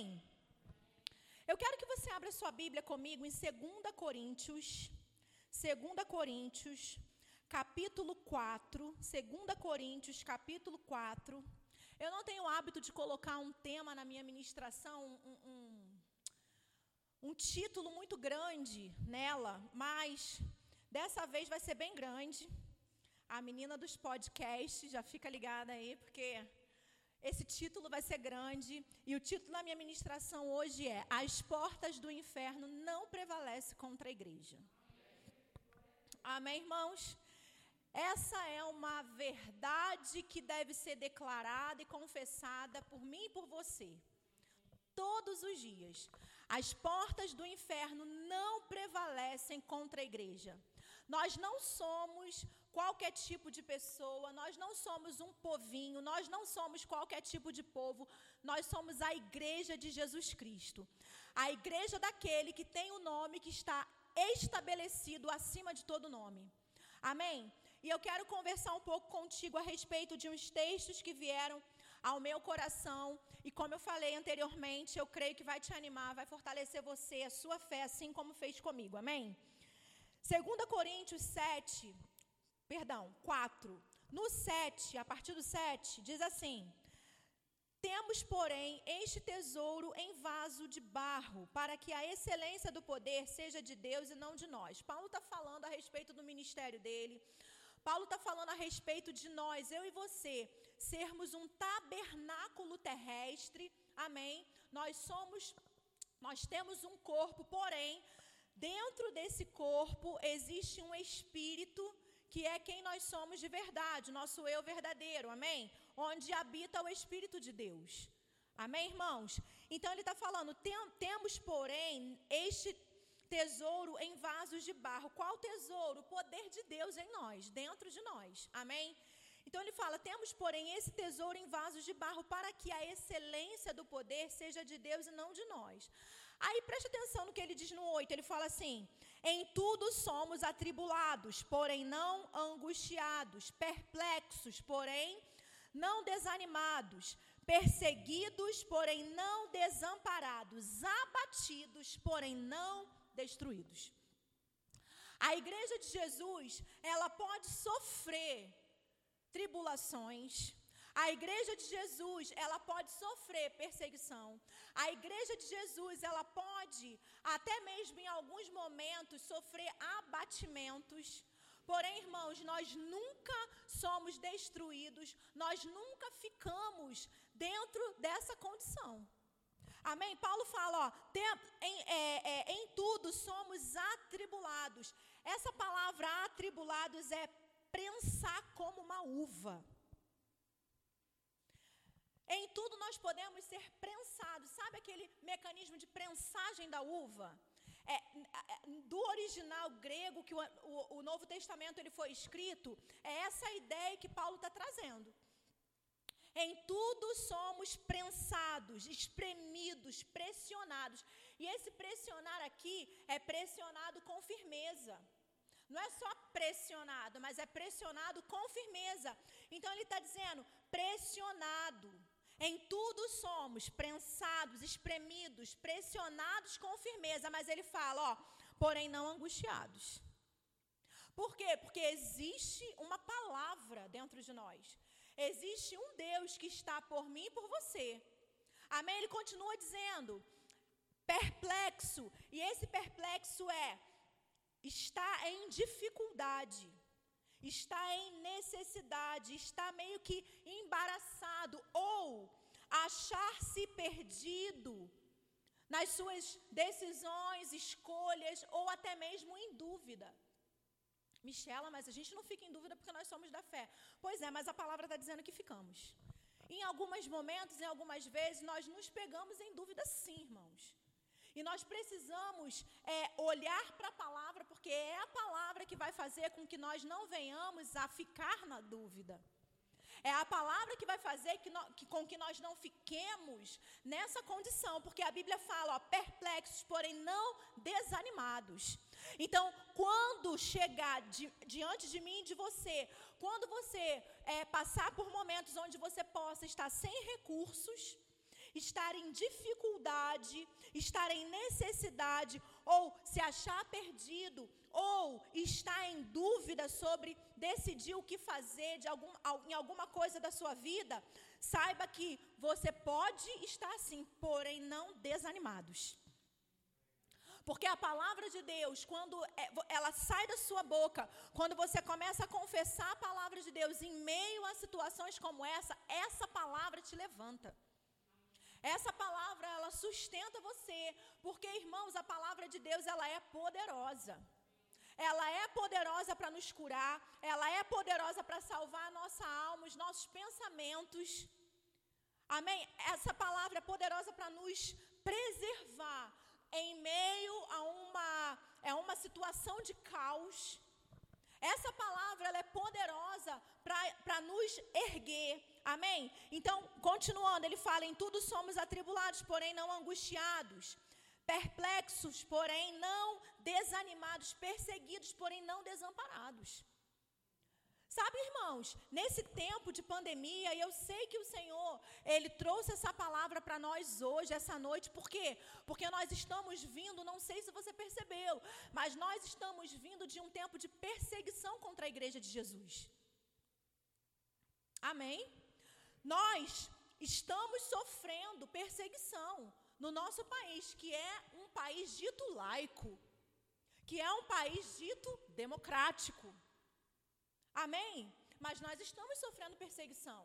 Amém? Eu quero que você abra sua Bíblia comigo em 2 Coríntios, 2 Coríntios, capítulo 4, 2 Coríntios, capítulo 4. Eu não tenho o hábito de colocar um tema na minha ministração, um, um, um título muito grande nela, mas dessa vez vai ser bem grande. A menina dos podcasts, já fica ligada aí, porque esse título vai ser grande. E o título da minha ministração hoje é As portas do inferno não prevalecem contra a igreja. Amém, irmãos? Essa é uma verdade que deve ser declarada e confessada por mim e por você. Todos os dias. As portas do inferno não prevalecem contra a igreja. Nós não somos qualquer tipo de pessoa, nós não somos um povinho, nós não somos qualquer tipo de povo, nós somos a igreja de Jesus Cristo. A igreja daquele que tem o nome que está estabelecido acima de todo nome. Amém? E eu quero conversar um pouco contigo a respeito de uns textos que vieram ao meu coração. E como eu falei anteriormente, eu creio que vai te animar, vai fortalecer você, a sua fé, assim como fez comigo. Amém? 2 Coríntios 7, perdão, 4. No 7, a partir do 7, diz assim: Temos, porém, este tesouro em vaso de barro, para que a excelência do poder seja de Deus e não de nós. Paulo está falando a respeito do ministério dele. Paulo está falando a respeito de nós, eu e você, sermos um tabernáculo terrestre. Amém? Nós somos, nós temos um corpo, porém, dentro desse corpo existe um espírito que é quem nós somos de verdade, nosso eu verdadeiro, amém? Onde habita o Espírito de Deus. Amém, irmãos? Então ele está falando: tem, temos, porém, este tesouro em vasos de barro. Qual tesouro? O poder de Deus em nós, dentro de nós. Amém? Então ele fala: temos, porém, esse tesouro em vasos de barro para que a excelência do poder seja de Deus e não de nós. Aí preste atenção no que ele diz no 8. Ele fala assim: Em tudo somos atribulados, porém não angustiados, perplexos, porém não desanimados, perseguidos, porém não desamparados, abatidos, porém não destruídos. A igreja de Jesus, ela pode sofrer tribulações, a igreja de Jesus, ela pode sofrer perseguição. A igreja de Jesus, ela pode, até mesmo em alguns momentos, sofrer abatimentos. Porém, irmãos, nós nunca somos destruídos, nós nunca ficamos dentro dessa condição. Amém? Paulo fala, ó, tem, em, é, é, em tudo somos atribulados. Essa palavra atribulados é prensar como uma uva. Em tudo nós podemos ser prensados. Sabe aquele mecanismo de prensagem da uva? É, é, do original grego que o, o, o, Novo Testamento ele foi escrito, é essa ideia que Paulo está trazendo. Em tudo somos prensados, espremidos, pressionados. E esse pressionar aqui é pressionado com firmeza. Não é só pressionado, mas é pressionado com firmeza. Então ele está dizendo pressionado. Em tudo somos prensados, espremidos, pressionados com firmeza, mas ele fala, ó, porém não angustiados. Por quê? Porque existe uma palavra dentro de nós. Existe um Deus que está por mim e por você. Amém? Ele continua dizendo, perplexo, e esse perplexo é está em dificuldade está em necessidade, está meio que embaraçado ou achar-se perdido nas suas decisões, escolhas ou até mesmo em dúvida. Michela, mas a gente não fica em dúvida porque nós somos da fé. Pois é, mas a palavra está dizendo que ficamos. Em alguns momentos, em algumas vezes, nós nos pegamos em dúvida sim, irmãos. E nós precisamos é, olhar para a palavra, porque é a palavra que vai fazer com que nós não venhamos a ficar na dúvida. É a palavra que vai fazer que, no, que, com que nós não fiquemos nessa condição, porque a Bíblia fala, ó, perplexos, porém não desanimados. Então, quando chegar di, diante de mim e de você, quando você é, passar por momentos onde você possa estar sem recursos, estar em dificuldade, estar em necessidade, ou se achar perdido, ou estar em dúvida sobre decidir o que fazer de algum, em alguma coisa da sua vida, saiba que você pode estar assim, porém não desanimados. Porque a palavra de Deus, quando é, ela sai da sua boca, quando você começa a confessar a palavra de Deus em meio a situações como essa, essa palavra te levanta. Essa palavra ela sustenta você, porque irmãos, a palavra de Deus ela é poderosa. Ela é poderosa para nos curar, ela é poderosa para salvar a nossa alma, os nossos pensamentos. Amém? Essa palavra é poderosa para nos preservar em meio a uma, é uma situação de caos. Essa palavra ela é poderosa para nos erguer. Amém? Então, continuando, ele fala: em tudo somos atribulados, porém não angustiados, perplexos, porém não desanimados, perseguidos, porém não desamparados. Sabe, irmãos, nesse tempo de pandemia, eu sei que o Senhor, Ele trouxe essa palavra para nós hoje, essa noite, por quê? Porque nós estamos vindo, não sei se você percebeu, mas nós estamos vindo de um tempo de perseguição contra a igreja de Jesus. Amém? Nós estamos sofrendo perseguição no nosso país, que é um país dito laico, que é um país dito democrático. Amém? Mas nós estamos sofrendo perseguição.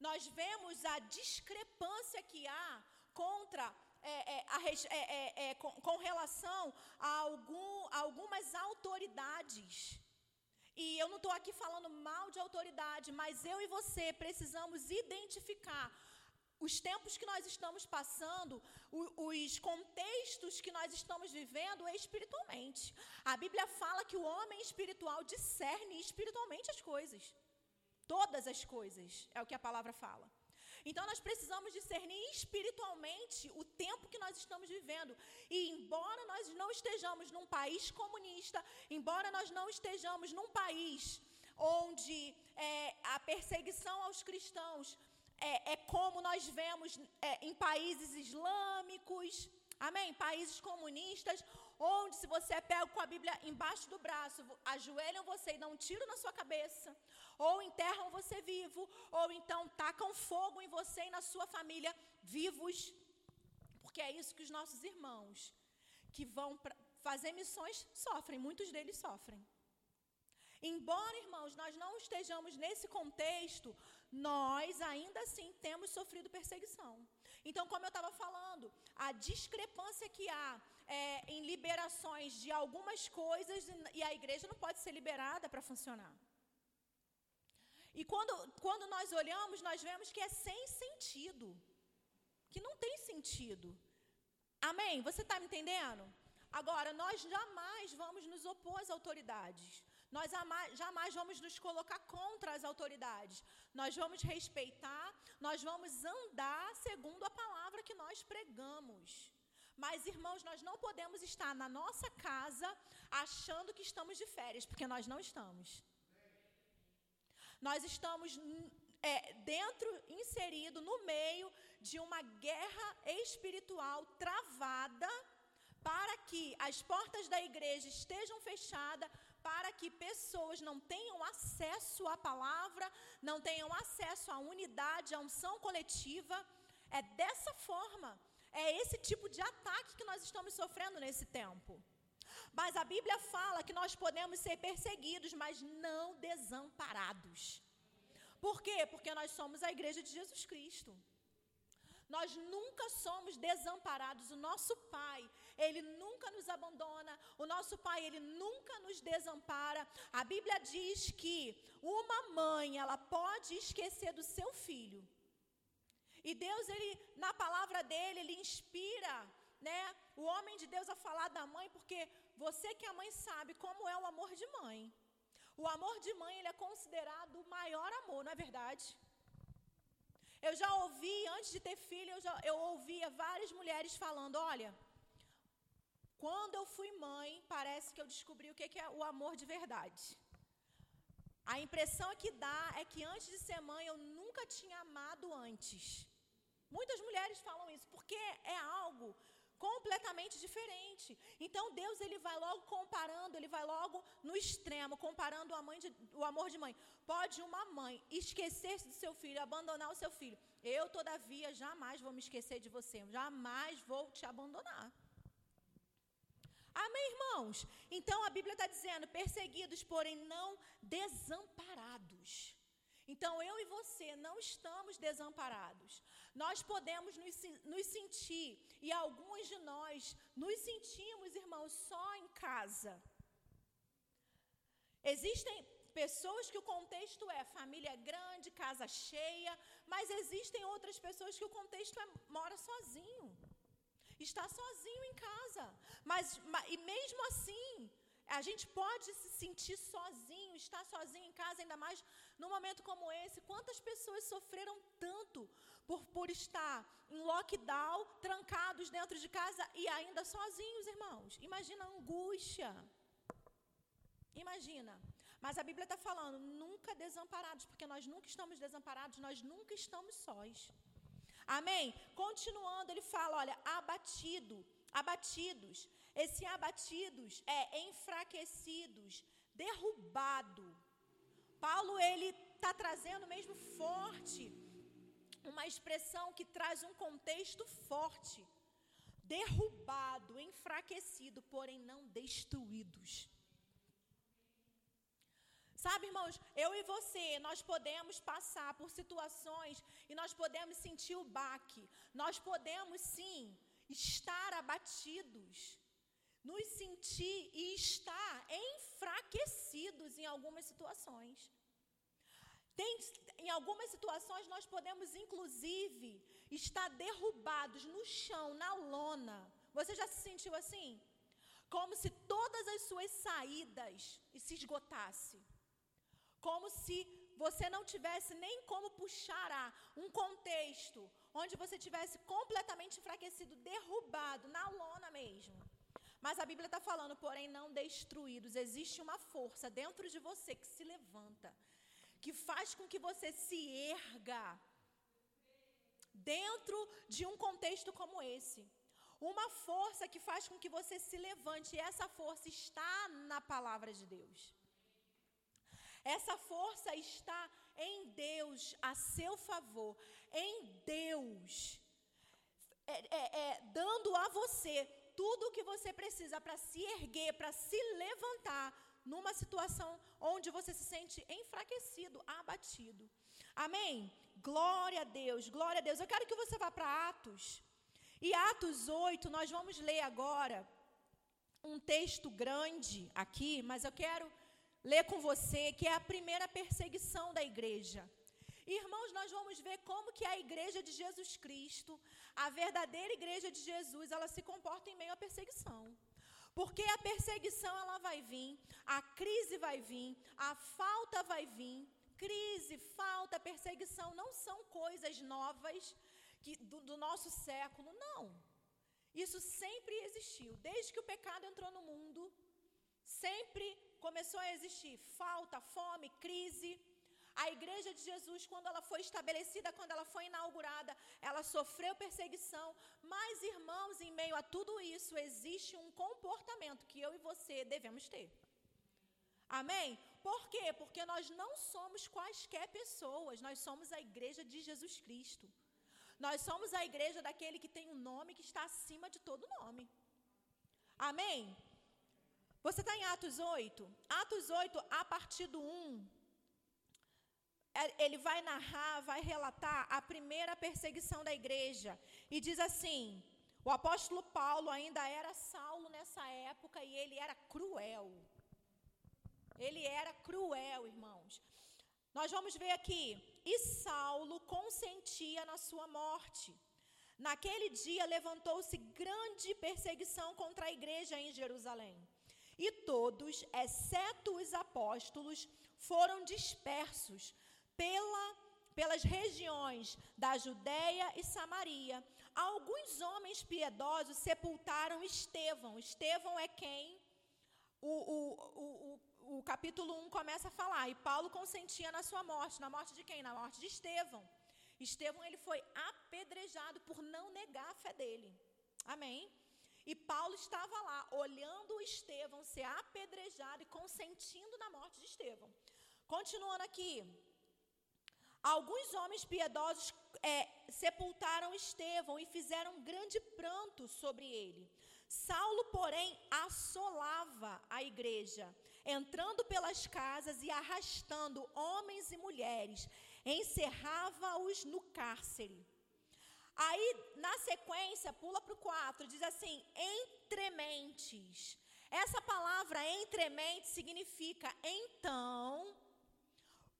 Nós vemos a discrepância que há contra é, é, a, é, é, é, com, com, relação a, algum, a algumas autoridades. E eu não estou aqui falando mal de autoridade, mas eu e você precisamos identificar os tempos que nós estamos passando, os contextos que nós estamos vivendo espiritualmente. A Bíblia fala que o homem espiritual discerne espiritualmente as coisas. Todas as coisas, é o que a palavra fala. Então nós precisamos discernir espiritualmente o tempo que nós estamos vivendo. E embora nós não estejamos num país comunista, embora nós não estejamos num país onde é, a perseguição aos cristãos é, é como nós vemos é, em países islâmicos, amém? Países comunistas, onde se você é pego com a Bíblia embaixo do braço, ajoelham você e dão um tiro na sua cabeça, ou enterram você vivo, ou então tacam fogo em você e na sua família vivos, porque é isso que os nossos irmãos que vão fazer missões sofrem, muitos deles sofrem. Embora, irmãos, nós não estejamos nesse contexto, nós ainda assim temos sofrido perseguição. Então, como eu estava falando, a discrepância que há é, em liberações de algumas coisas e a igreja não pode ser liberada para funcionar. E quando, quando nós olhamos, nós vemos que é sem sentido. Que não tem sentido. Amém? Você está me entendendo? Agora, nós jamais vamos nos opor às autoridades. Nós jamais vamos nos colocar contra as autoridades. Nós vamos respeitar, nós vamos andar segundo a palavra que nós pregamos. Mas, irmãos, nós não podemos estar na nossa casa achando que estamos de férias, porque nós não estamos. Nós estamos é, dentro, inserido no meio de uma guerra espiritual travada para que as portas da igreja estejam fechadas, para que pessoas não tenham acesso à palavra, não tenham acesso à unidade, à unção coletiva. É dessa forma, é esse tipo de ataque que nós estamos sofrendo nesse tempo. Mas a Bíblia fala que nós podemos ser perseguidos, mas não desamparados. Por quê? Porque nós somos a igreja de Jesus Cristo. Nós nunca somos desamparados. O nosso Pai, Ele nunca nos abandona. O nosso Pai, Ele nunca nos desampara. A Bíblia diz que uma mãe, ela pode esquecer do seu filho. E Deus, Ele, na palavra dele, Ele inspira né, o homem de Deus a falar da mãe, porque você que é mãe sabe como é o amor de mãe. O amor de mãe ele é considerado o maior amor, não é verdade? Eu já ouvi, antes de ter filho, eu, já, eu ouvia várias mulheres falando: olha, quando eu fui mãe, parece que eu descobri o que é o amor de verdade. A impressão que dá é que antes de ser mãe eu nunca tinha amado antes. Muitas mulheres falam isso, porque é algo completamente diferente. Então Deus ele vai logo comparando, ele vai logo no extremo, comparando o, de, o amor de mãe. Pode uma mãe esquecer-se do seu filho, abandonar o seu filho. Eu, todavia, jamais vou me esquecer de você, jamais vou te abandonar. Amém, irmãos? Então a Bíblia está dizendo: perseguidos, porém não desamparados. Então eu e você não estamos desamparados. Nós podemos nos, nos sentir, e alguns de nós nos sentimos, irmãos, só em casa. Existem pessoas que o contexto é família grande, casa cheia, mas existem outras pessoas que o contexto é mora sozinho. Está sozinho em casa. Mas, e mesmo assim, a gente pode se sentir sozinho, estar sozinho em casa, ainda mais num momento como esse. Quantas pessoas sofreram tanto por, por estar em lockdown, trancados dentro de casa e ainda sozinhos, irmãos? Imagina a angústia. Imagina. Mas a Bíblia está falando, nunca desamparados, porque nós nunca estamos desamparados, nós nunca estamos sós. Amém? Continuando, ele fala: olha, abatido, abatidos. Esse abatidos é enfraquecidos, derrubado. Paulo ele está trazendo mesmo forte uma expressão que traz um contexto forte. Derrubado, enfraquecido, porém não destruídos. Sabe, irmãos, eu e você, nós podemos passar por situações e nós podemos sentir o baque. Nós podemos sim estar abatidos nos sentir e estar enfraquecidos em algumas situações. Tem, em algumas situações, nós podemos, inclusive, estar derrubados no chão, na lona. Você já se sentiu assim? Como se todas as suas saídas se esgotassem. Como se você não tivesse nem como puxar a um contexto onde você tivesse completamente enfraquecido, derrubado, na lona mesmo. Mas a Bíblia está falando, porém, não destruídos. Existe uma força dentro de você que se levanta, que faz com que você se erga dentro de um contexto como esse. Uma força que faz com que você se levante, e essa força está na palavra de Deus. Essa força está em Deus, a seu favor, em Deus, é, é, é, dando a você tudo o que você precisa para se erguer, para se levantar numa situação onde você se sente enfraquecido, abatido. Amém? Glória a Deus, glória a Deus. Eu quero que você vá para Atos. E Atos 8, nós vamos ler agora um texto grande aqui, mas eu quero ler com você que é a primeira perseguição da igreja. Irmãos, nós vamos ver como que a igreja de Jesus Cristo, a verdadeira igreja de Jesus, ela se comporta em meio à perseguição. Porque a perseguição ela vai vir, a crise vai vir, a falta vai vir. Crise, falta, perseguição não são coisas novas que, do, do nosso século, não. Isso sempre existiu. Desde que o pecado entrou no mundo, sempre começou a existir falta, fome, crise. A igreja de Jesus, quando ela foi estabelecida, quando ela foi inaugurada, ela sofreu perseguição. Mas, irmãos, em meio a tudo isso, existe um comportamento que eu e você devemos ter. Amém? Por quê? Porque nós não somos quaisquer pessoas, nós somos a igreja de Jesus Cristo. Nós somos a igreja daquele que tem um nome que está acima de todo nome. Amém? Você está em Atos 8? Atos 8, a partir do 1, é, ele vai narrar, vai relatar a primeira perseguição da igreja. E diz assim: o apóstolo Paulo ainda era Saulo nessa época e ele era cruel. Ele era cruel, irmãos. Nós vamos ver aqui. E Saulo consentia na sua morte. Naquele dia levantou-se grande perseguição contra a igreja em Jerusalém. E todos, exceto os apóstolos, foram dispersos pela, pelas regiões da Judéia e Samaria. Alguns homens piedosos sepultaram Estevão. Estevão é quem o, o, o, o, capítulo 1 começa a falar. E Paulo consentia na sua morte. Na morte de quem? Na morte de Estevão. Estevão ele foi apedrejado por não negar a fé dele. Amém? E Paulo estava lá, olhando Estevão ser apedrejado e consentindo na morte de Estevão. Continuando aqui. Alguns homens piedosos é, sepultaram Estevão e fizeram grande pranto sobre ele. Saulo, porém, assolava a igreja, entrando pelas casas e arrastando homens e mulheres, encerrava-os no cárcere. Aí, na sequência, pula para o 4, diz assim: entrementes. Essa palavra entrementes significa então,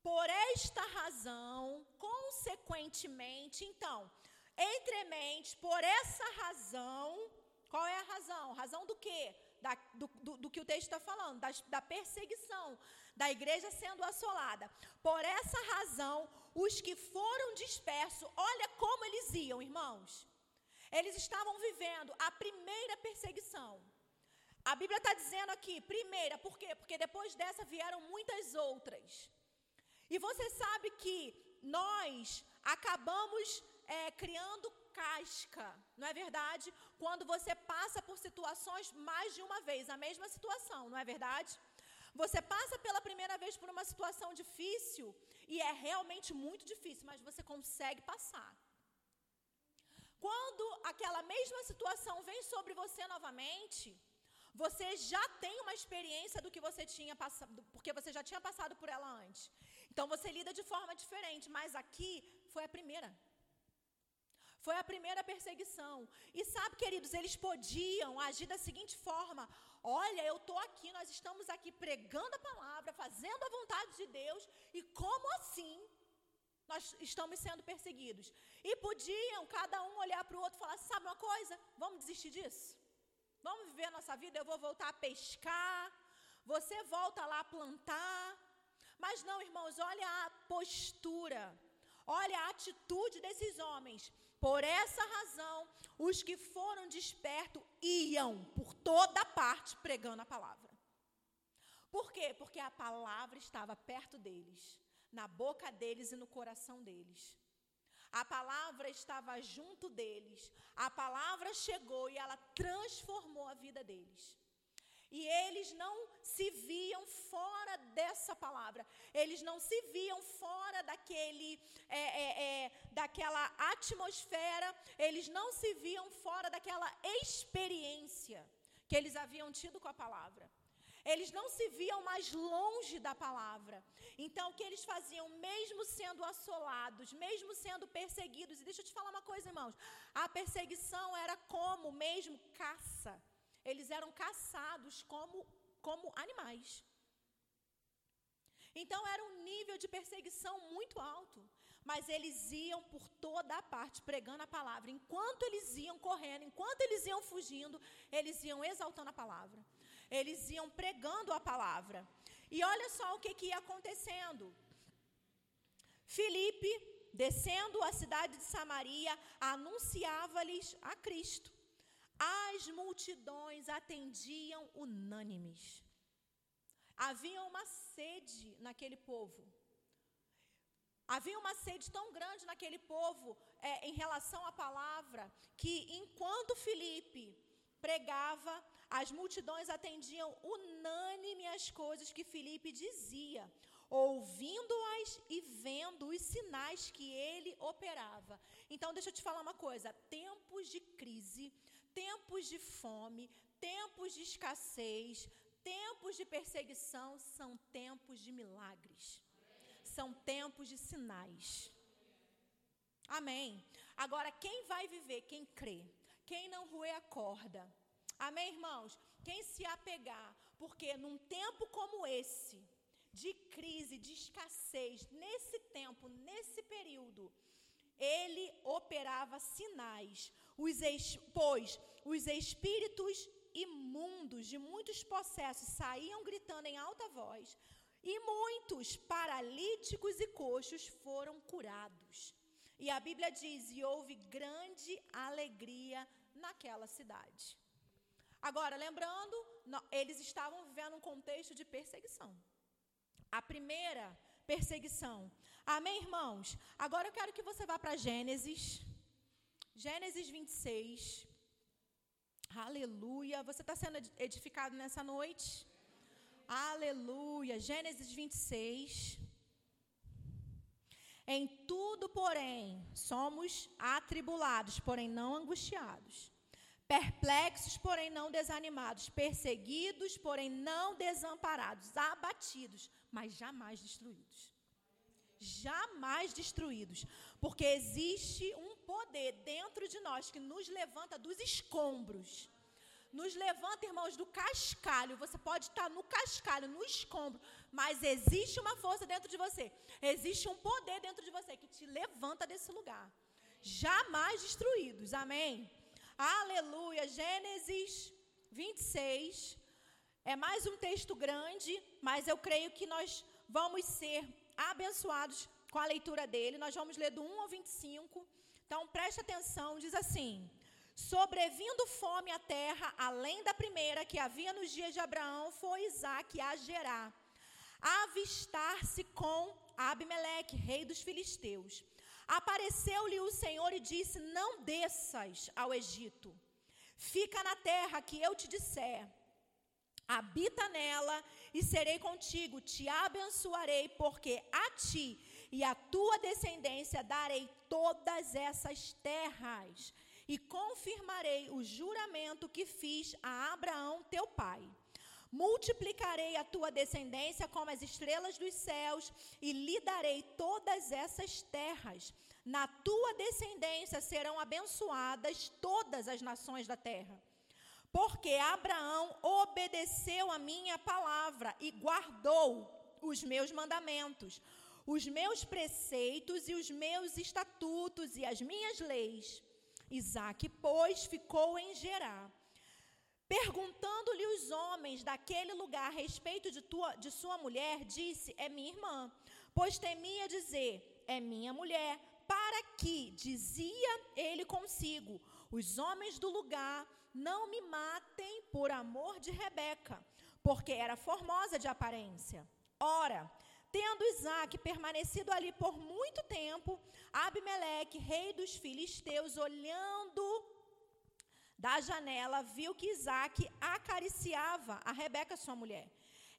por esta razão, consequentemente, então, entrementes, por essa razão, qual é a razão? Razão do quê? Da, do, do, do, que o texto está falando, da, da perseguição, da igreja sendo assolada. Por essa razão, os que foram dispersos, olha como eles iam, irmãos. Eles estavam vivendo a primeira perseguição. A Bíblia está dizendo aqui, primeira, por quê? Porque depois dessa vieram muitas outras. E você sabe que nós acabamos é, criando casca, não é verdade? Quando você passa por situações mais de uma vez, a mesma situação, não é verdade? Você passa pela primeira vez por uma situação difícil e é realmente muito difícil, mas você consegue passar. Quando aquela mesma situação vem sobre você novamente, você já tem uma experiência do que você tinha passado, porque você já tinha passado por ela antes. Então você lida de forma diferente, mas aqui foi a primeira. Foi a primeira perseguição. E sabe, queridos, eles podiam agir da seguinte forma: Olha, eu estou aqui, nós estamos aqui pregando a palavra, fazendo a vontade de Deus, e como assim nós estamos sendo perseguidos? E podiam cada um olhar para o outro e falar: sabe uma coisa? Vamos desistir disso? Vamos viver a nossa vida? Eu vou voltar a pescar, você volta lá a plantar. Mas não, irmãos, olha a postura, olha a atitude desses homens. Por essa razão, os que foram despertos iam por toda parte pregando a palavra. Por quê? Porque a palavra estava perto deles, na boca deles e no coração deles. A palavra estava junto deles. A palavra chegou e ela transformou a vida deles. E eles não se viam fora dessa palavra, eles não se viam fora daquele, é, é, é, daquela atmosfera, eles não se viam fora daquela experiência que eles haviam tido com a palavra. Eles não se viam mais longe da palavra. Então, o que eles faziam, mesmo sendo assolados, mesmo sendo perseguidos, e deixa eu te falar uma coisa, irmãos: a perseguição era como mesmo caça. Eles eram caçados como, como animais. Então era um nível de perseguição muito alto. Mas eles iam por toda a parte pregando a palavra. Enquanto eles iam correndo, enquanto eles iam fugindo, eles iam exaltando a palavra. Eles iam pregando a palavra. E olha só o que, que ia acontecendo. Filipe, descendo a cidade de Samaria, anunciava-lhes a Cristo. As multidões atendiam unânimes. Havia uma sede naquele povo. Havia uma sede tão grande naquele povo é, em relação à palavra, que enquanto Filipe pregava, as multidões atendiam unânime as coisas que Filipe dizia, ouvindo-as e vendo os sinais que ele operava. Então, deixa eu te falar uma coisa: tempos de crise tempos de fome, tempos de escassez, tempos de perseguição são tempos de milagres. São tempos de sinais. Amém. Agora, quem vai viver? Quem crê. Quem não roer a corda. Amém, irmãos? Quem se apegar. Porque num tempo como esse, de crise, de escassez, nesse tempo, nesse período, ele operava sinais os pois os espíritos imundos de muitos possessos saíam gritando em alta voz, e muitos paralíticos e coxos foram curados. E a Bíblia diz: e houve grande alegria naquela cidade. Agora, lembrando, eles estavam vivendo um contexto de perseguição. A primeira perseguição. Amém, irmãos? Agora eu quero que você vá para Gênesis. Gênesis 26. Aleluia. Você está sendo edificado nessa noite? Aleluia. Gênesis 26. Em tudo, porém, somos atribulados, porém não angustiados. Perplexos, porém não desanimados. Perseguidos, porém não desamparados. Abatidos, mas jamais destruídos jamais destruídos, porque existe um poder dentro de nós que nos levanta dos escombros. Nos levanta, irmãos, do cascalho. Você pode estar no cascalho, no escombro, mas existe uma força dentro de você. Existe um poder dentro de você que te levanta desse lugar. Jamais destruídos. Amém. Aleluia. Gênesis 26. É mais um texto grande, mas eu creio que nós vamos ser abençoados com a leitura dele. Nós vamos ler do 1 ao 25. Então preste atenção, diz assim: Sobrevindo fome à terra, além da primeira que havia nos dias de Abraão, foi Isaac a gerar, avistar-se com Abimeleque, rei dos filisteus. Apareceu-lhe o Senhor e disse: Não desças ao Egito, fica na terra que eu te disser. Habita nela e serei contigo, te abençoarei, porque a ti e a tua descendência darei todas essas terras, e confirmarei o juramento que fiz a Abraão teu pai. Multiplicarei a tua descendência como as estrelas dos céus, e lhe darei todas essas terras. Na tua descendência serão abençoadas todas as nações da terra porque Abraão obedeceu a minha palavra e guardou os meus mandamentos, os meus preceitos e os meus estatutos e as minhas leis. Isaac, pois, ficou em Gerar. Perguntando-lhe os homens daquele lugar a respeito de, tua, de sua mulher, disse: É minha irmã. Pois temia dizer: É minha mulher. Para que, dizia ele consigo, os homens do lugar não me matem por amor de Rebeca, porque era formosa de aparência. Ora, tendo Isaac permanecido ali por muito tempo, Abimeleque, rei dos filisteus, olhando da janela, viu que Isaac acariciava a Rebeca, sua mulher.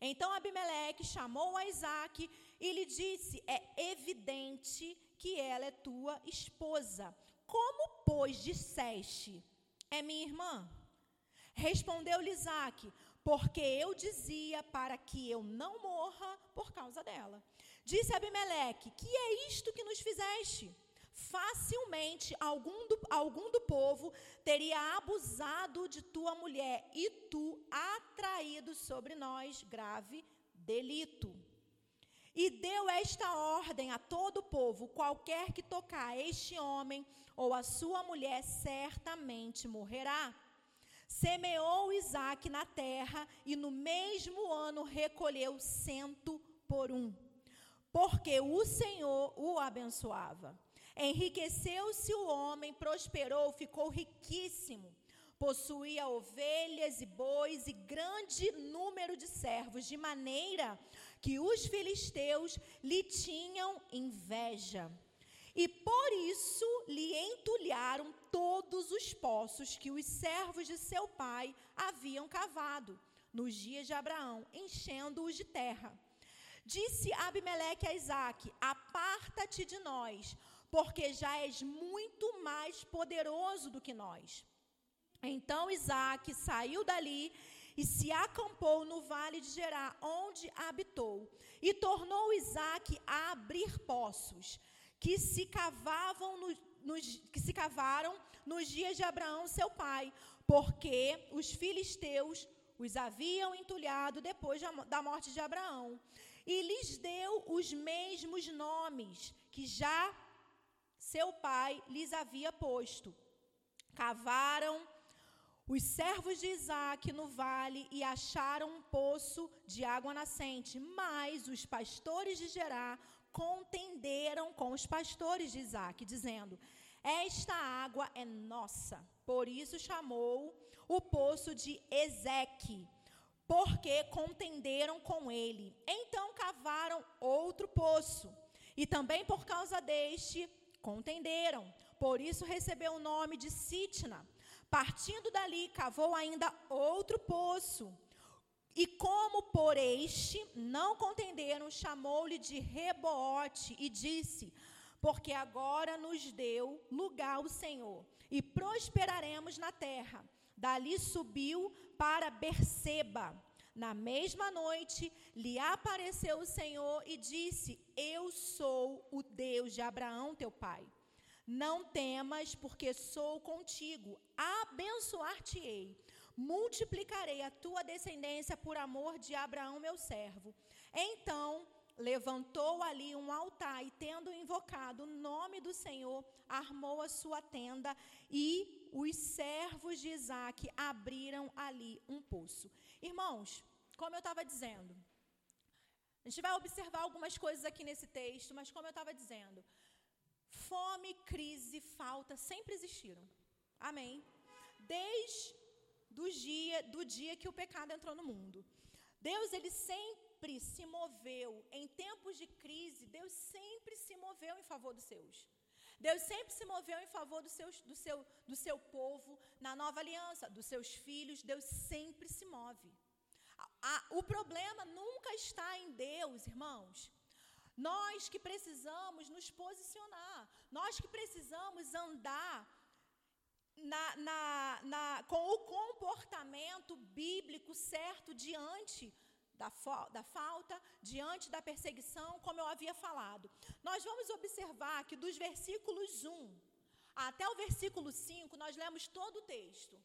Então Abimeleque chamou a Isaac e lhe disse: É evidente que ela é tua esposa. Como, pois, disseste: é minha irmã? Respondeu-lhe Isaac, porque eu dizia para que eu não morra por causa dela. Disse Abimeleque: Que é isto que nos fizeste? Facilmente algum do, algum do povo teria abusado de tua mulher e tu atraído sobre nós grave delito. E deu esta ordem a todo o povo: qualquer que tocar este homem ou a sua mulher certamente morrerá. Semeou Isaac na terra e no mesmo ano recolheu cento por um, porque o Senhor o abençoava. Enriqueceu-se o homem, prosperou, ficou riquíssimo. Possuía ovelhas e bois e grande número de servos, de maneira que os filisteus lhe tinham inveja. E por isso lhe entulharam todos os poços que os servos de seu pai haviam cavado nos dias de Abraão, enchendo-os de terra. Disse Abimeleque a Isaac: Aparta-te de nós, porque já és muito mais poderoso do que nós. Então Isaac saiu dali e se acampou no vale de Gerá, onde habitou. E tornou Isaac a abrir poços que se cavavam no, nos, que se cavaram nos dias de Abraão, seu pai, porque os filisteus os haviam entulhado depois da morte de Abraão. E lhes deu os mesmos nomes que já seu pai lhes havia posto. Cavaram os servos de Isaac no vale e acharam um poço de água nascente, mas os pastores de Gerar contenderam com os pastores de Isaac, dizendo: Esta água é nossa. Por isso chamou o poço de Ezeque, porque contenderam com ele. Então cavaram outro poço, e também por causa deste contenderam. Por isso recebeu o nome de Sitna. Partindo dali, cavou ainda outro poço. E como por este não contenderam, chamou-lhe de Rebote e disse: Porque agora nos deu lugar o Senhor, e prosperaremos na terra. Dali subiu para Berseba. Na mesma noite lhe apareceu o Senhor e disse: Eu sou o Deus de Abraão, teu pai. Não temas, porque sou contigo. Abençoar-te-ei. Multiplicarei a tua descendência por amor de Abraão, meu servo. Então levantou ali um altar e, tendo invocado o nome do Senhor, armou a sua tenda e os servos de Isaac abriram ali um poço. Irmãos, como eu estava dizendo, a gente vai observar algumas coisas aqui nesse texto, mas como eu estava dizendo, fome, crise, falta sempre existiram. Amém? Desde do dia, do dia que o pecado entrou no mundo. Deus, ele sempre se moveu, em tempos de crise, Deus sempre se moveu em favor dos seus. Deus sempre se moveu em favor do seu, do, seu, do seu povo, na nova aliança, dos seus filhos, Deus sempre se move. A, a, o problema nunca está em Deus, irmãos. Nós que precisamos nos posicionar, nós que precisamos andar na, na, na, com o comportamento bíblico certo diante da, da falta, diante da perseguição, como eu havia falado. Nós vamos observar que dos versículos 1 até o versículo 5, nós lemos todo o texto.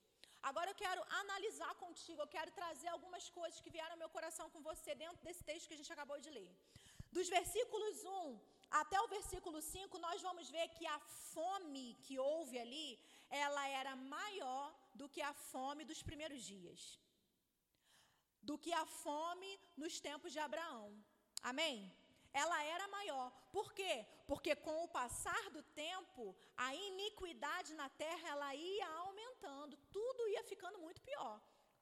Agora eu quero analisar contigo, eu quero trazer algumas coisas que vieram ao meu coração com você dentro desse texto que a gente acabou de ler. Dos versículos 1 até o versículo 5, nós vamos ver que a fome que houve ali, ela era maior do que a fome dos primeiros dias do que a fome nos tempos de Abraão. Amém? Ela era maior. Por quê? Porque com o passar do tempo, a iniquidade na terra ela ia aumentando, tudo ia ficando muito pior.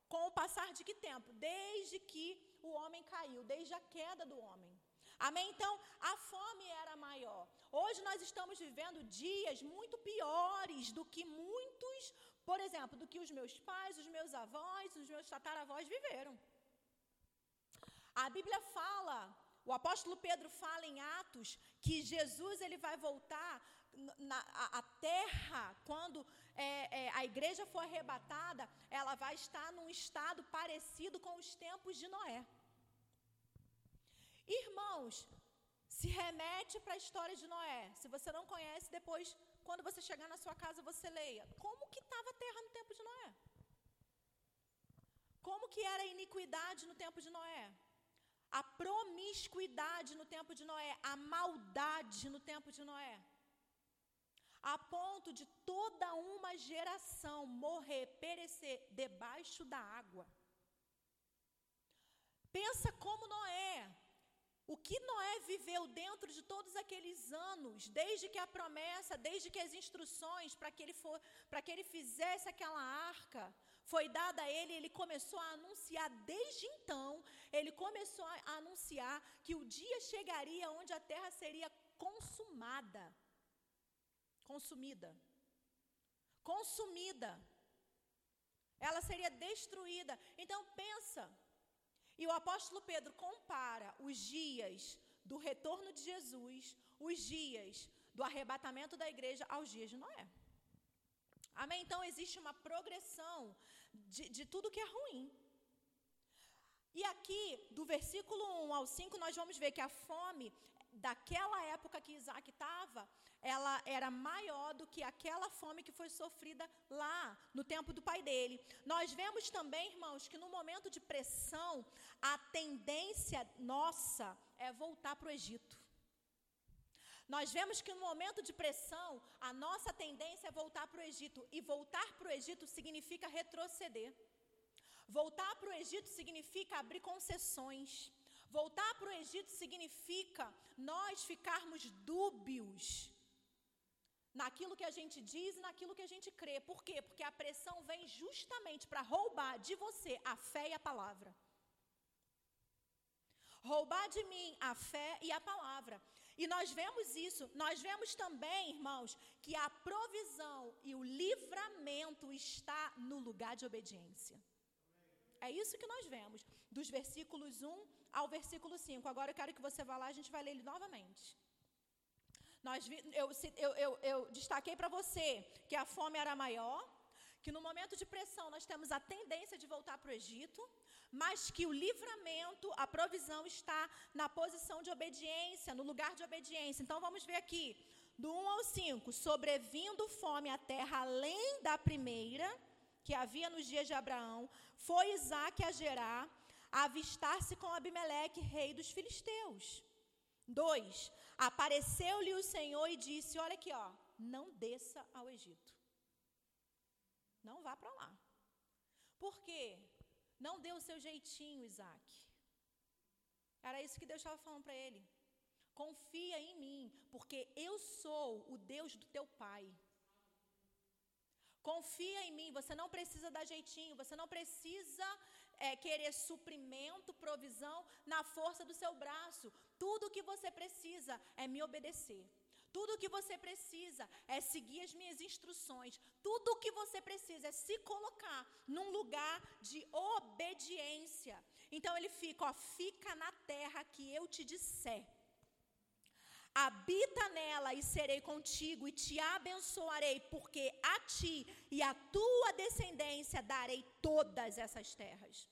Com o passar de que tempo? Desde que o homem caiu, desde a queda do homem. Amém? Então, a fome era maior. Hoje nós estamos vivendo dias muito piores do que muitos, por exemplo, do que os meus pais, os meus avós, os meus tataravós viveram. A Bíblia fala, o apóstolo Pedro fala em Atos que Jesus ele vai voltar na a, a terra quando é, é, a igreja for arrebatada, ela vai estar num estado parecido com os tempos de Noé. Irmãos, se remete para a história de Noé. Se você não conhece, depois, quando você chegar na sua casa, você leia. Como que estava a terra no tempo de Noé? Como que era a iniquidade no tempo de Noé? a promiscuidade no tempo de Noé, a maldade no tempo de Noé, a ponto de toda uma geração morrer, perecer debaixo da água. Pensa o que Noé viveu dentro de todos aqueles anos, desde que a promessa, desde que as instruções para que ele for, para que ele fizesse aquela arca, foi dada a ele, ele começou a anunciar desde então, ele começou a anunciar que o dia chegaria onde a terra seria consumada. Consumida. Consumida. Ela seria destruída. Então pensa. E o apóstolo Pedro compara os dias do retorno de Jesus, os dias do arrebatamento da igreja aos dias de Noé. Amém? Então existe uma progressão de, de tudo que é ruim. E aqui, do versículo 1 ao 5, nós vamos ver que a fome daquela época que Isaac estava, ela era maior do que aquela fome que foi sofrida lá no tempo do pai dele. Nós vemos também, irmãos, que no momento de pressão, a tendência nossa é voltar para o Egito. Nós vemos que no momento de pressão, a nossa tendência é voltar para o Egito. E voltar para o Egito significa retroceder. Voltar para o Egito significa abrir concessões. Voltar para o Egito significa nós ficarmos dúbios naquilo que a gente diz e naquilo que a gente crê. Por quê? Porque a pressão vem justamente para roubar de você a fé e a palavra. roubar de mim a fé e a palavra. E nós vemos isso, nós vemos também, irmãos, que a provisão e o livramento está no lugar de obediência. É isso que nós vemos, dos versículos 1 ao versículo 5. Agora eu quero que você vá lá, a gente vai ler ele novamente. Nós, eu, eu, eu, eu destaquei para você que a fome era maior, que no momento de pressão nós temos a tendência de voltar para o Egito, mas que o livramento, a provisão está na posição de obediência, no lugar de obediência. Então vamos ver aqui, do 1 ao 5, sobrevindo fome à terra além da primeira, que havia nos dias de Abraão, foi Isaac a Gerar, avistar-se com Abimeleque, rei dos filisteus. 2. Apareceu-lhe o Senhor e disse: Olha aqui, ó, não desça ao Egito. Não vá para lá. Por quê? Não dê o seu jeitinho, Isaac. Era isso que Deus estava falando para ele. Confia em mim, porque eu sou o Deus do teu pai. Confia em mim, você não precisa dar jeitinho, você não precisa é, querer suprimento, provisão na força do seu braço. Tudo o que você precisa é me obedecer. Tudo o que você precisa é seguir as minhas instruções. Tudo o que você precisa é se colocar num lugar de obediência. Então ele fica, ó, fica na terra que eu te disser. Habita nela e serei contigo e te abençoarei, porque a ti e a tua descendência darei todas essas terras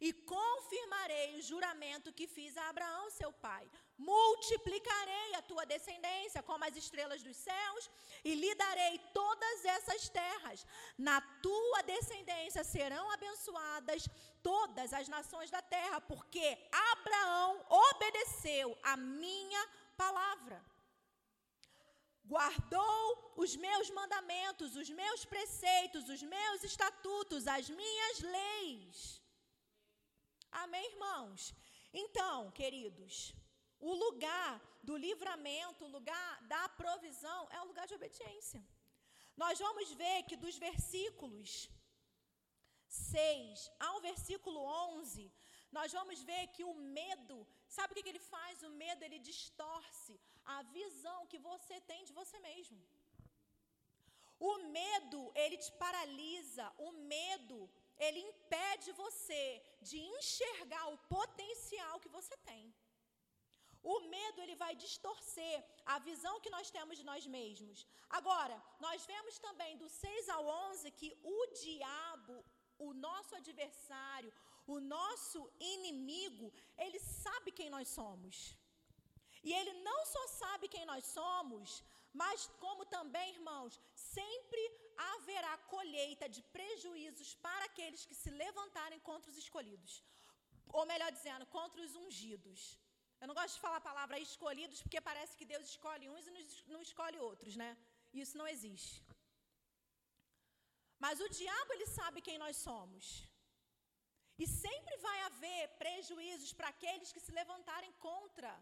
e confirmarei o juramento que fiz a Abraão, seu pai. Multiplicarei a tua descendência como as estrelas dos céus e lhe darei todas essas terras. Na tua descendência serão abençoadas todas as nações da terra, porque Abraão obedeceu a minha palavra. Guardou os meus mandamentos, os meus preceitos, os meus estatutos, as minhas leis Amém, irmãos? Então, queridos, o lugar do livramento, o lugar da provisão é o lugar de obediência. Nós vamos ver que dos versículos 6 ao versículo 11, nós vamos ver que o medo, sabe o que, que ele faz? O medo ele distorce a visão que você tem de você mesmo. O medo, ele te paralisa, o medo, ele impede você de enxergar o potencial que você tem. O medo ele vai distorcer a visão que nós temos de nós mesmos. Agora, nós vemos também do 6 ao 11 que o diabo, o nosso adversário, o nosso inimigo, ele sabe quem nós somos. E ele não só sabe quem nós somos, mas como também, irmãos, sempre haverá colheita de prejuízos para aqueles que se levantarem contra os escolhidos. Ou melhor dizendo, contra os ungidos. Eu não gosto de falar a palavra escolhidos porque parece que Deus escolhe uns e não escolhe outros, né? Isso não existe. Mas o diabo, ele sabe quem nós somos. E sempre vai haver prejuízos para aqueles que se levantarem contra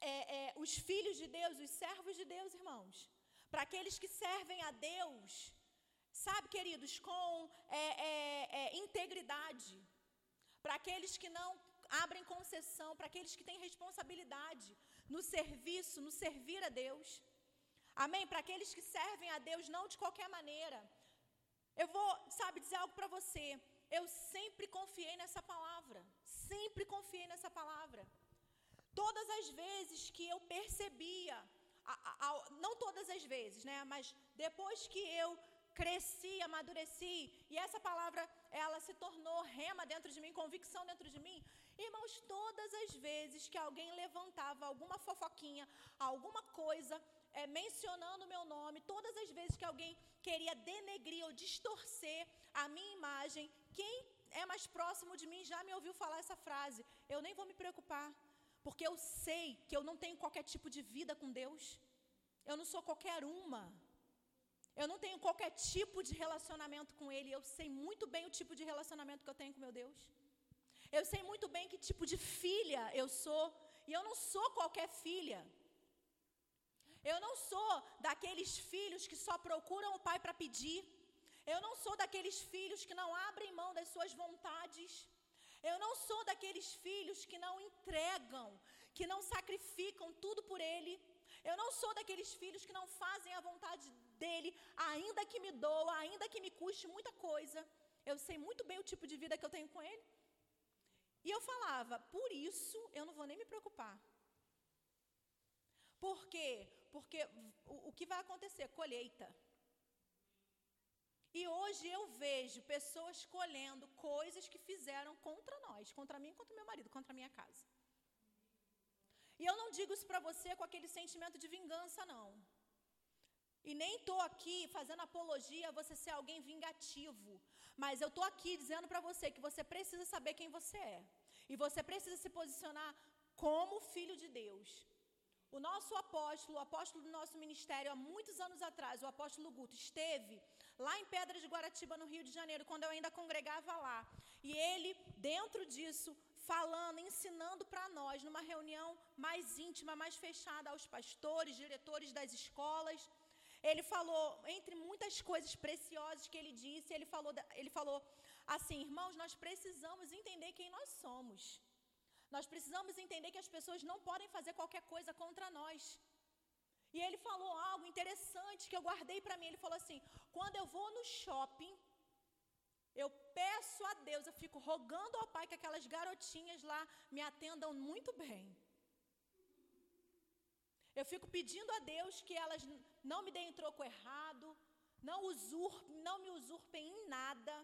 é, é, os filhos de Deus, os servos de Deus, irmãos. Para aqueles que servem a Deus, sabe, queridos, com é, é, é integridade. Para aqueles que não abrem concessão, para aqueles que têm responsabilidade no serviço, no servir a Deus. Amém? Para aqueles que servem a Deus não de qualquer maneira. Eu vou, sabe, dizer algo para você. Eu sempre confiei nessa palavra. Sempre confiei nessa palavra. Todas as vezes que eu percebia, a, a, a, não todas as vezes, né? Mas depois que eu cresci, amadureci, e essa palavra ela se tornou rema dentro de mim, convicção dentro de mim. Irmãos, todas as vezes que alguém levantava alguma fofoquinha, alguma coisa, é, mencionando o meu nome, todas as vezes que alguém queria denegrir ou distorcer a minha imagem, quem é mais próximo de mim já me ouviu falar essa frase. Eu nem vou me preocupar porque eu sei que eu não tenho qualquer tipo de vida com Deus. Eu não sou qualquer uma. Eu não tenho qualquer tipo de relacionamento com Ele. Eu sei muito bem o tipo de relacionamento que eu tenho com meu Deus. Eu sei muito bem que tipo de filha eu sou. E eu não sou qualquer filha. Eu não sou daqueles filhos que só procuram o pai para pedir. Eu não sou daqueles filhos que não abrem mão das suas vontades. Eu não sou daqueles filhos que não entregam, que não sacrificam tudo por ele. Eu não sou daqueles filhos que não fazem a vontade dele, ainda que me doa, ainda que me custe muita coisa. Eu sei muito bem o tipo de vida que eu tenho com ele. E eu falava, por isso eu não vou nem me preocupar. Por quê? Porque o, o que vai acontecer? Colheita. E hoje eu vejo pessoas colhendo coisas que fizeram contra nós, contra mim, contra meu marido, contra a minha casa. E eu não digo isso para você com aquele sentimento de vingança, não. E nem estou aqui fazendo apologia a você ser alguém vingativo. Mas eu estou aqui dizendo para você que você precisa saber quem você é. E você precisa se posicionar como filho de Deus. O nosso apóstolo, o apóstolo do nosso ministério, há muitos anos atrás, o apóstolo Guto, esteve lá em Pedra de Guaratiba, no Rio de Janeiro, quando eu ainda congregava lá. E ele, dentro disso, falando, ensinando para nós, numa reunião mais íntima, mais fechada aos pastores, diretores das escolas. Ele falou, entre muitas coisas preciosas que ele disse, ele falou, ele falou assim: irmãos, nós precisamos entender quem nós somos. Nós precisamos entender que as pessoas não podem fazer qualquer coisa contra nós. E ele falou algo interessante que eu guardei para mim. Ele falou assim: quando eu vou no shopping, eu peço a Deus, eu fico rogando ao Pai que aquelas garotinhas lá me atendam muito bem. Eu fico pedindo a Deus que elas não me deem troco errado, não, não me usurpem em nada,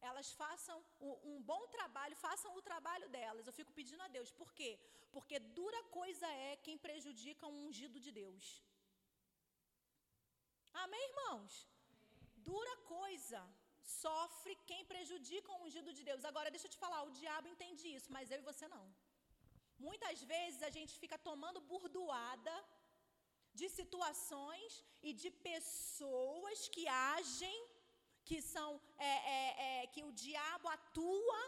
elas façam um bom trabalho, façam o trabalho delas. Eu fico pedindo a Deus. Por quê? Porque dura coisa é quem prejudica um ungido de Deus. Amém, irmãos? Dura coisa sofre quem prejudica o ungido de Deus. Agora, deixa eu te falar, o diabo entende isso, mas eu e você não. Muitas vezes a gente fica tomando burdoada de situações e de pessoas que agem, que são, é, é, é, que o diabo atua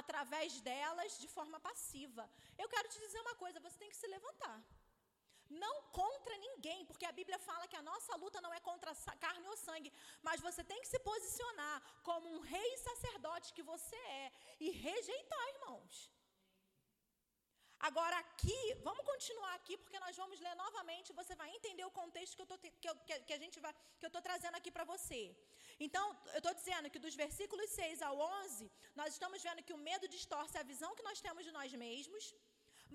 através delas de forma passiva. Eu quero te dizer uma coisa: você tem que se levantar. Não contra ninguém, porque a Bíblia fala que a nossa luta não é contra carne ou sangue, mas você tem que se posicionar como um rei sacerdote que você é e rejeitar, irmãos. Agora aqui, vamos continuar aqui, porque nós vamos ler novamente, você vai entender o contexto que eu tô, que, que, a gente vai, que eu estou trazendo aqui para você. Então, eu estou dizendo que dos versículos 6 ao 11, nós estamos vendo que o medo distorce a visão que nós temos de nós mesmos,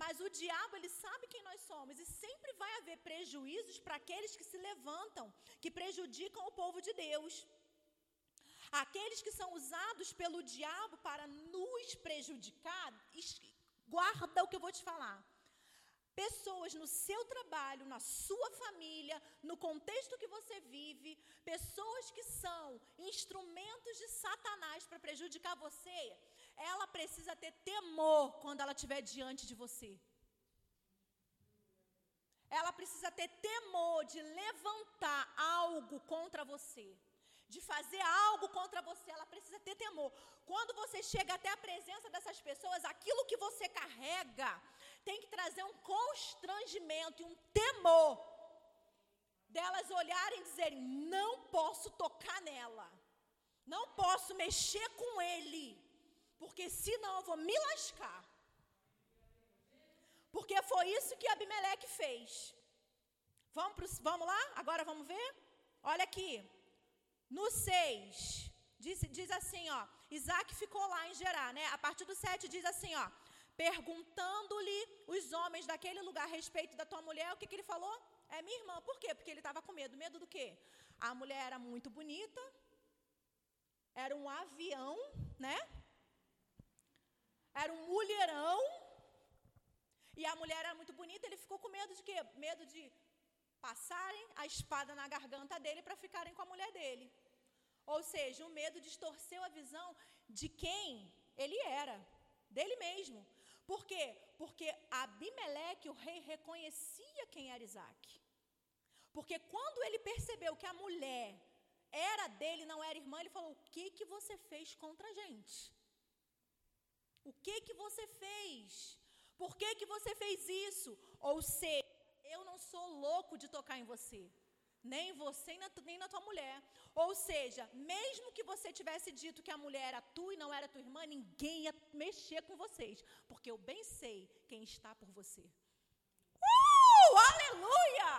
mas o diabo, ele sabe quem nós somos e sempre vai haver prejuízos para aqueles que se levantam, que prejudicam o povo de Deus. Aqueles que são usados pelo diabo para nos prejudicar, guarda o que eu vou te falar. Pessoas no seu trabalho, na sua família, no contexto que você vive, pessoas que são instrumentos de Satanás para prejudicar você, ela precisa ter temor quando ela estiver diante de você. Ela precisa ter temor de levantar algo contra você, de fazer algo contra você. Ela precisa ter temor. Quando você chega até a presença dessas pessoas, aquilo que você carrega tem que trazer um constrangimento e um temor delas olharem e dizerem: não posso tocar nela, não posso mexer com ele porque senão eu vou me lascar. Porque foi isso que Abimeleque fez. Vamos, pro, vamos lá? Agora vamos ver? Olha aqui. No 6, diz, diz assim, ó. Isaac ficou lá em Gerar, né? A partir do 7 diz assim, ó. Perguntando-lhe os homens daquele lugar a respeito da tua mulher, o que, que ele falou? É minha irmã. Por quê? Porque ele estava com medo. Medo do quê? A mulher era muito bonita, era um avião, né? Era um mulherão. E a mulher era muito bonita, ele ficou com medo de quê? Medo de passarem a espada na garganta dele para ficarem com a mulher dele. Ou seja, o medo distorceu a visão de quem ele era, dele mesmo. Por quê? Porque Abimeleque, o rei, reconhecia quem era Isaac. Porque quando ele percebeu que a mulher era dele, não era irmã, ele falou: O que, que você fez contra a gente? O que que você fez? Por que que você fez isso? Ou seja, eu não sou louco de tocar em você. Nem você nem na tua mulher. Ou seja, mesmo que você tivesse dito que a mulher era tu e não era tua irmã, ninguém ia mexer com vocês. Porque eu bem sei quem está por você. Uh! Aleluia!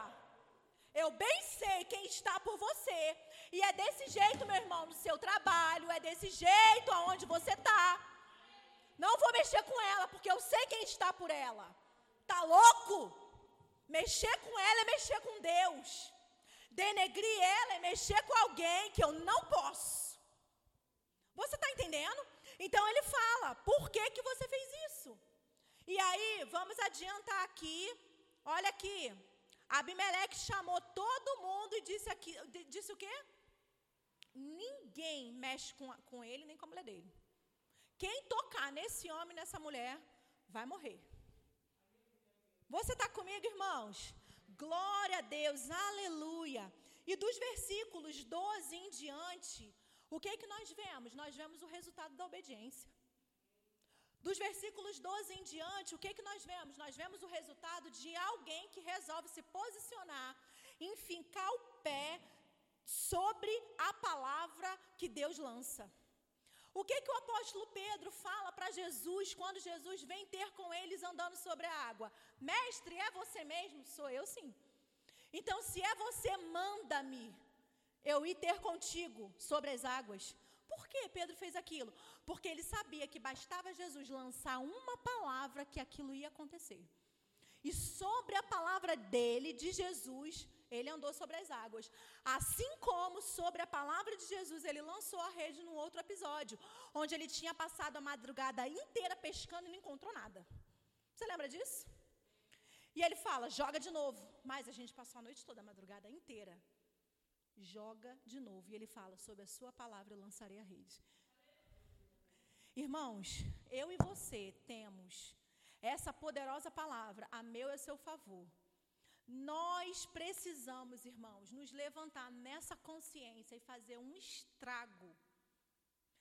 Eu bem sei quem está por você. E é desse jeito, meu irmão, no seu trabalho, é desse jeito aonde você está. Não vou mexer com ela, porque eu sei quem está por ela. Tá louco? Mexer com ela é mexer com Deus. Denegrir ela é mexer com alguém que eu não posso. Você está entendendo? Então ele fala: por que, que você fez isso? E aí, vamos adiantar aqui. Olha aqui. Abimeleque chamou todo mundo e disse, aqui, disse o quê? Ninguém mexe com, com ele nem com a mulher dele. Quem tocar nesse homem, nessa mulher, vai morrer. Você está comigo, irmãos? Glória a Deus, aleluia. E dos versículos 12 em diante, o que é que nós vemos? Nós vemos o resultado da obediência. Dos versículos 12 em diante, o que é que nós vemos? Nós vemos o resultado de alguém que resolve se posicionar, enfincar o pé sobre a palavra que Deus lança. O que, que o apóstolo Pedro fala para Jesus quando Jesus vem ter com eles andando sobre a água? Mestre, é você mesmo? Sou eu sim. Então, se é você, manda-me eu ir ter contigo sobre as águas. Por que Pedro fez aquilo? Porque ele sabia que bastava Jesus lançar uma palavra que aquilo ia acontecer. E sobre a palavra dele, de Jesus, ele andou sobre as águas. Assim como sobre a palavra de Jesus, ele lançou a rede no outro episódio, onde ele tinha passado a madrugada inteira pescando e não encontrou nada. Você lembra disso? E ele fala: joga de novo. Mas a gente passou a noite toda, a madrugada inteira. Joga de novo. E ele fala: sob a sua palavra eu lançarei a rede. Irmãos, eu e você temos essa poderosa palavra a meu e a seu favor nós precisamos, irmãos, nos levantar nessa consciência e fazer um estrago,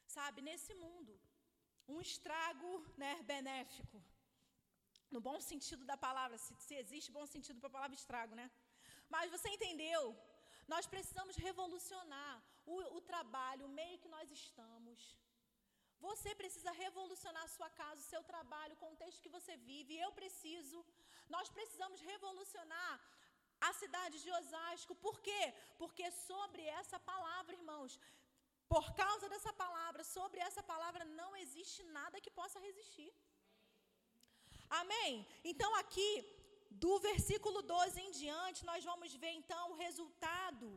sabe, nesse mundo. Um estrago né, benéfico. No bom sentido da palavra, se, se existe bom sentido para a palavra estrago, né? Mas você entendeu? Nós precisamos revolucionar o, o trabalho, o meio que nós estamos. Você precisa revolucionar a sua casa, o seu trabalho, o contexto que você vive. Eu preciso. Nós precisamos revolucionar a cidade de Osasco. Por quê? Porque sobre essa palavra, irmãos, por causa dessa palavra, sobre essa palavra não existe nada que possa resistir. Amém? Então aqui, do versículo 12 em diante, nós vamos ver então o resultado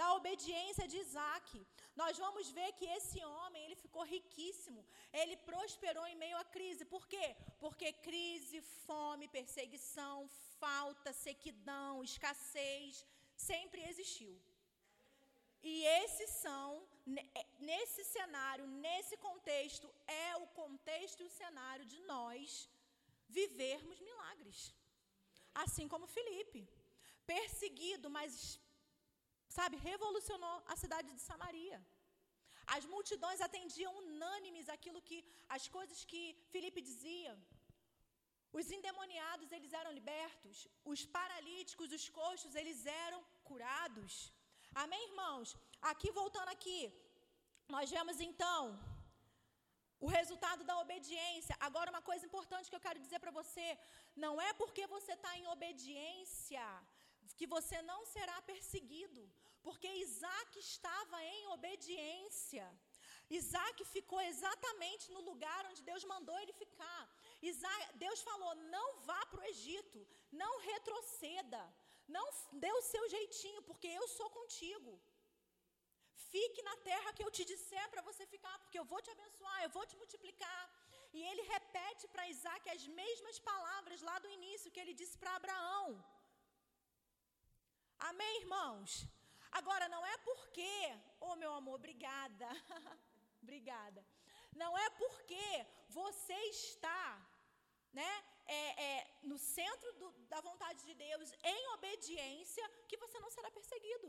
da obediência de Isaac. Nós vamos ver que esse homem, ele ficou riquíssimo, ele prosperou em meio à crise. Por quê? Porque crise, fome, perseguição, falta, sequidão, escassez, sempre existiu. E esses são, é, nesse cenário, nesse contexto, é o contexto e o cenário de nós vivermos milagres. Assim como Felipe, perseguido, mas sabe, revolucionou a cidade de Samaria. As multidões atendiam unânimes aquilo que as coisas que Filipe dizia. Os endemoniados, eles eram libertos. Os paralíticos, os coxos, eles eram curados. Amém, irmãos? Aqui voltando aqui, nós vemos então o resultado da obediência. Agora, uma coisa importante que eu quero dizer para você: não é porque você está em obediência que você não será perseguido, porque Isaac estava em obediência. Isaac ficou exatamente no lugar onde Deus mandou ele ficar. Isaac, Deus falou: não vá para o Egito, não retroceda, não dê o seu jeitinho, porque eu sou contigo. Fique na terra que eu te disser para você ficar, porque eu vou te abençoar, eu vou te multiplicar. E ele repete para Isaac as mesmas palavras lá do início que ele disse para Abraão. Amém, irmãos? Agora, não é porque, oh meu amor, obrigada, obrigada. Não é porque você está, né, é, é, no centro do, da vontade de Deus, em obediência, que você não será perseguido.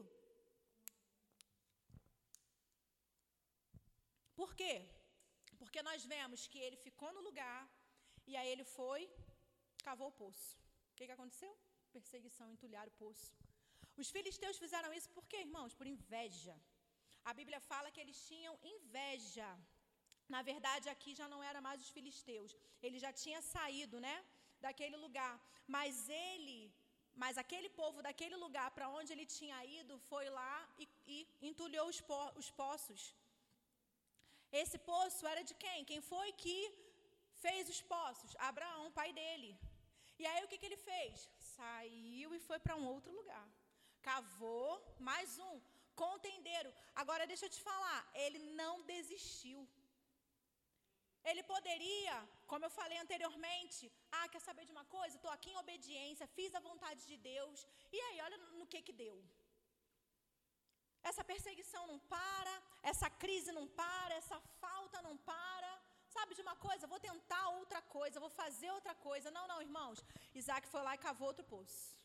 Por quê? Porque nós vemos que ele ficou no lugar e aí ele foi, cavou o poço. O que, que aconteceu? Perseguição, entulhar o poço. Os filisteus fizeram isso por quê, irmãos? Por inveja. A Bíblia fala que eles tinham inveja. Na verdade, aqui já não era mais os filisteus. Ele já tinha saído, né, daquele lugar. Mas ele, mas aquele povo daquele lugar para onde ele tinha ido foi lá e, e entulhou os, po, os poços. Esse poço era de quem? Quem foi que fez os poços? Abraão, pai dele. E aí o que, que ele fez? Saiu e foi para um outro lugar. Cavou, mais um, contendeiro. Agora deixa eu te falar, ele não desistiu. Ele poderia, como eu falei anteriormente, ah, quer saber de uma coisa? Estou aqui em obediência, fiz a vontade de Deus. E aí, olha no que que deu. Essa perseguição não para, essa crise não para, essa falta não para. Sabe de uma coisa? Vou tentar outra coisa, vou fazer outra coisa. Não, não, irmãos. Isaac foi lá e cavou outro poço.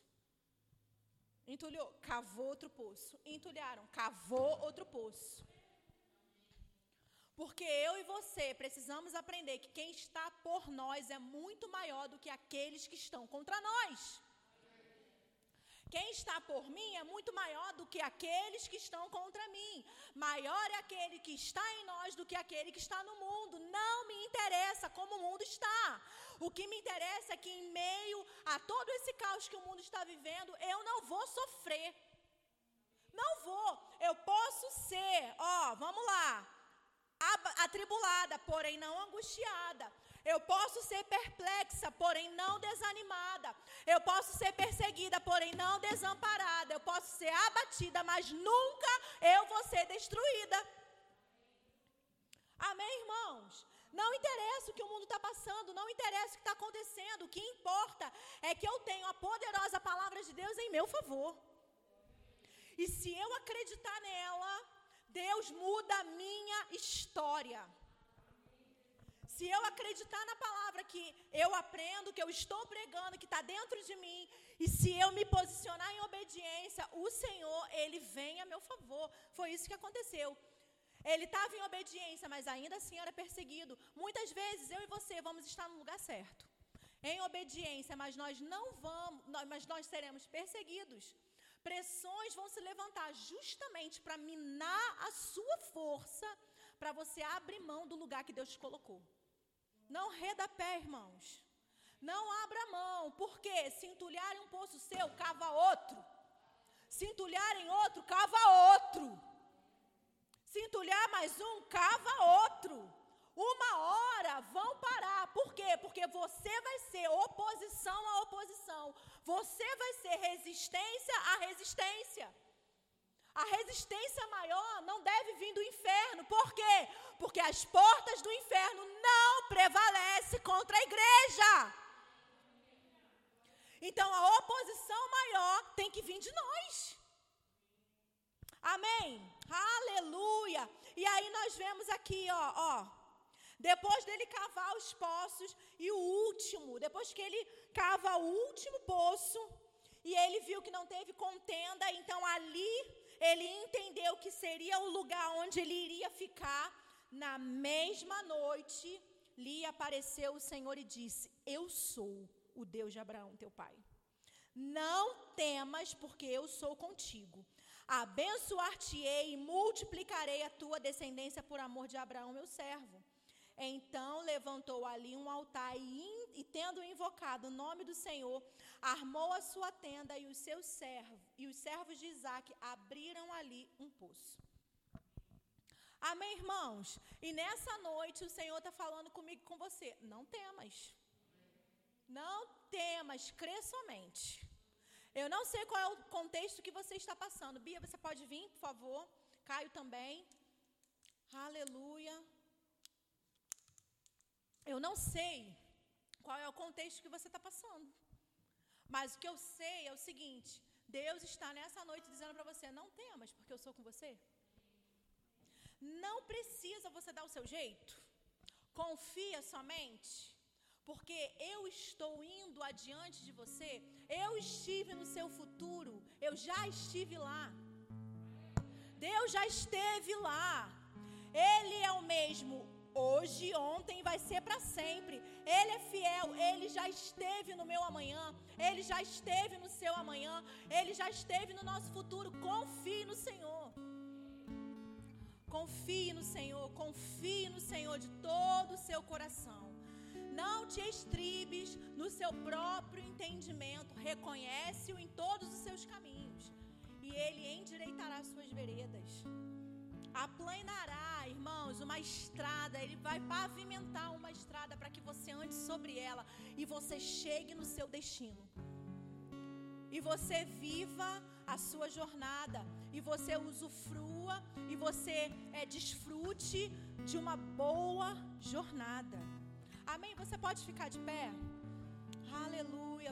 Entulhou, cavou outro poço. Entulharam, cavou outro poço. Porque eu e você precisamos aprender que quem está por nós é muito maior do que aqueles que estão contra nós. Quem está por mim é muito maior do que aqueles que estão contra mim. Maior é aquele que está em nós do que aquele que está no mundo. Não me interessa como o mundo está. O que me interessa é que, em meio a todo esse caos que o mundo está vivendo, eu não vou sofrer. Não vou. Eu posso ser, ó, vamos lá, atribulada, porém não angustiada. Eu posso ser perplexa, porém não desanimada. Eu posso ser perseguida, porém não desamparada. Eu posso ser abatida, mas nunca eu vou ser destruída. Amém, irmãos? Não interessa o que o mundo está passando, não interessa o que está acontecendo. O que importa é que eu tenho a poderosa palavra de Deus em meu favor. E se eu acreditar nela, Deus muda a minha história. Se eu acreditar na palavra que eu aprendo, que eu estou pregando, que está dentro de mim, e se eu me posicionar em obediência, o Senhor, Ele vem a meu favor. Foi isso que aconteceu. Ele estava em obediência, mas ainda assim era perseguido. Muitas vezes eu e você vamos estar no lugar certo, em obediência, mas nós não vamos, mas nós seremos perseguidos. Pressões vão se levantar justamente para minar a sua força, para você abrir mão do lugar que Deus te colocou. Não reda pé, irmãos. Não abra mão, porque se entulharem um poço seu, cava outro. Se entulharem outro, cava outro. Se entulhar mais um, cava outro. Uma hora vão parar. Por quê? Porque você vai ser oposição à oposição. Você vai ser resistência à resistência. A resistência maior não deve vir do inferno. Por quê? Porque as portas do inferno não prevalecem contra a igreja. Então a oposição maior tem que vir de nós. Amém? Aleluia. E aí nós vemos aqui, ó, ó. Depois dele cavar os poços e o último, depois que ele cava o último poço e ele viu que não teve contenda, então ali ele entendeu que seria o lugar onde ele iria ficar. Na mesma noite, lhe apareceu o Senhor e disse: Eu sou o Deus de Abraão, teu pai. Não temas, porque eu sou contigo. Abençoar-te-ei e multiplicarei a tua descendência por amor de Abraão, meu servo. Então levantou ali um altar e, e, tendo invocado o nome do Senhor, armou a sua tenda e os seus servos e os servos de Isaac abriram ali um poço. Amém, irmãos? E nessa noite o Senhor está falando comigo com você. Não temas. Não temas, crê somente. Eu não sei qual é o contexto que você está passando. Bia, você pode vir, por favor? Caio também. Aleluia. Eu não sei qual é o contexto que você está passando. Mas o que eu sei é o seguinte: Deus está nessa noite dizendo para você: não temas, porque eu sou com você. Não precisa você dar o seu jeito. Confia somente, porque eu estou indo adiante de você. Eu estive no seu futuro. Eu já estive lá. Deus já esteve lá. Ele é o mesmo hoje, ontem vai ser para sempre. Ele é fiel, ele já esteve no meu amanhã, ele já esteve no seu amanhã, ele já esteve no nosso futuro. Confie no Senhor. Confie no Senhor, confie no Senhor de todo o seu coração. Não te estribes no seu próprio entendimento. Reconhece-o em todos os seus caminhos. E ele endireitará suas veredas. Aplanará, irmãos, uma estrada. Ele vai pavimentar uma estrada para que você ande sobre ela e você chegue no seu destino. E você viva a sua jornada. E você usufrua e você é, desfrute de uma boa jornada. Amém? Você pode ficar de pé? Aleluia.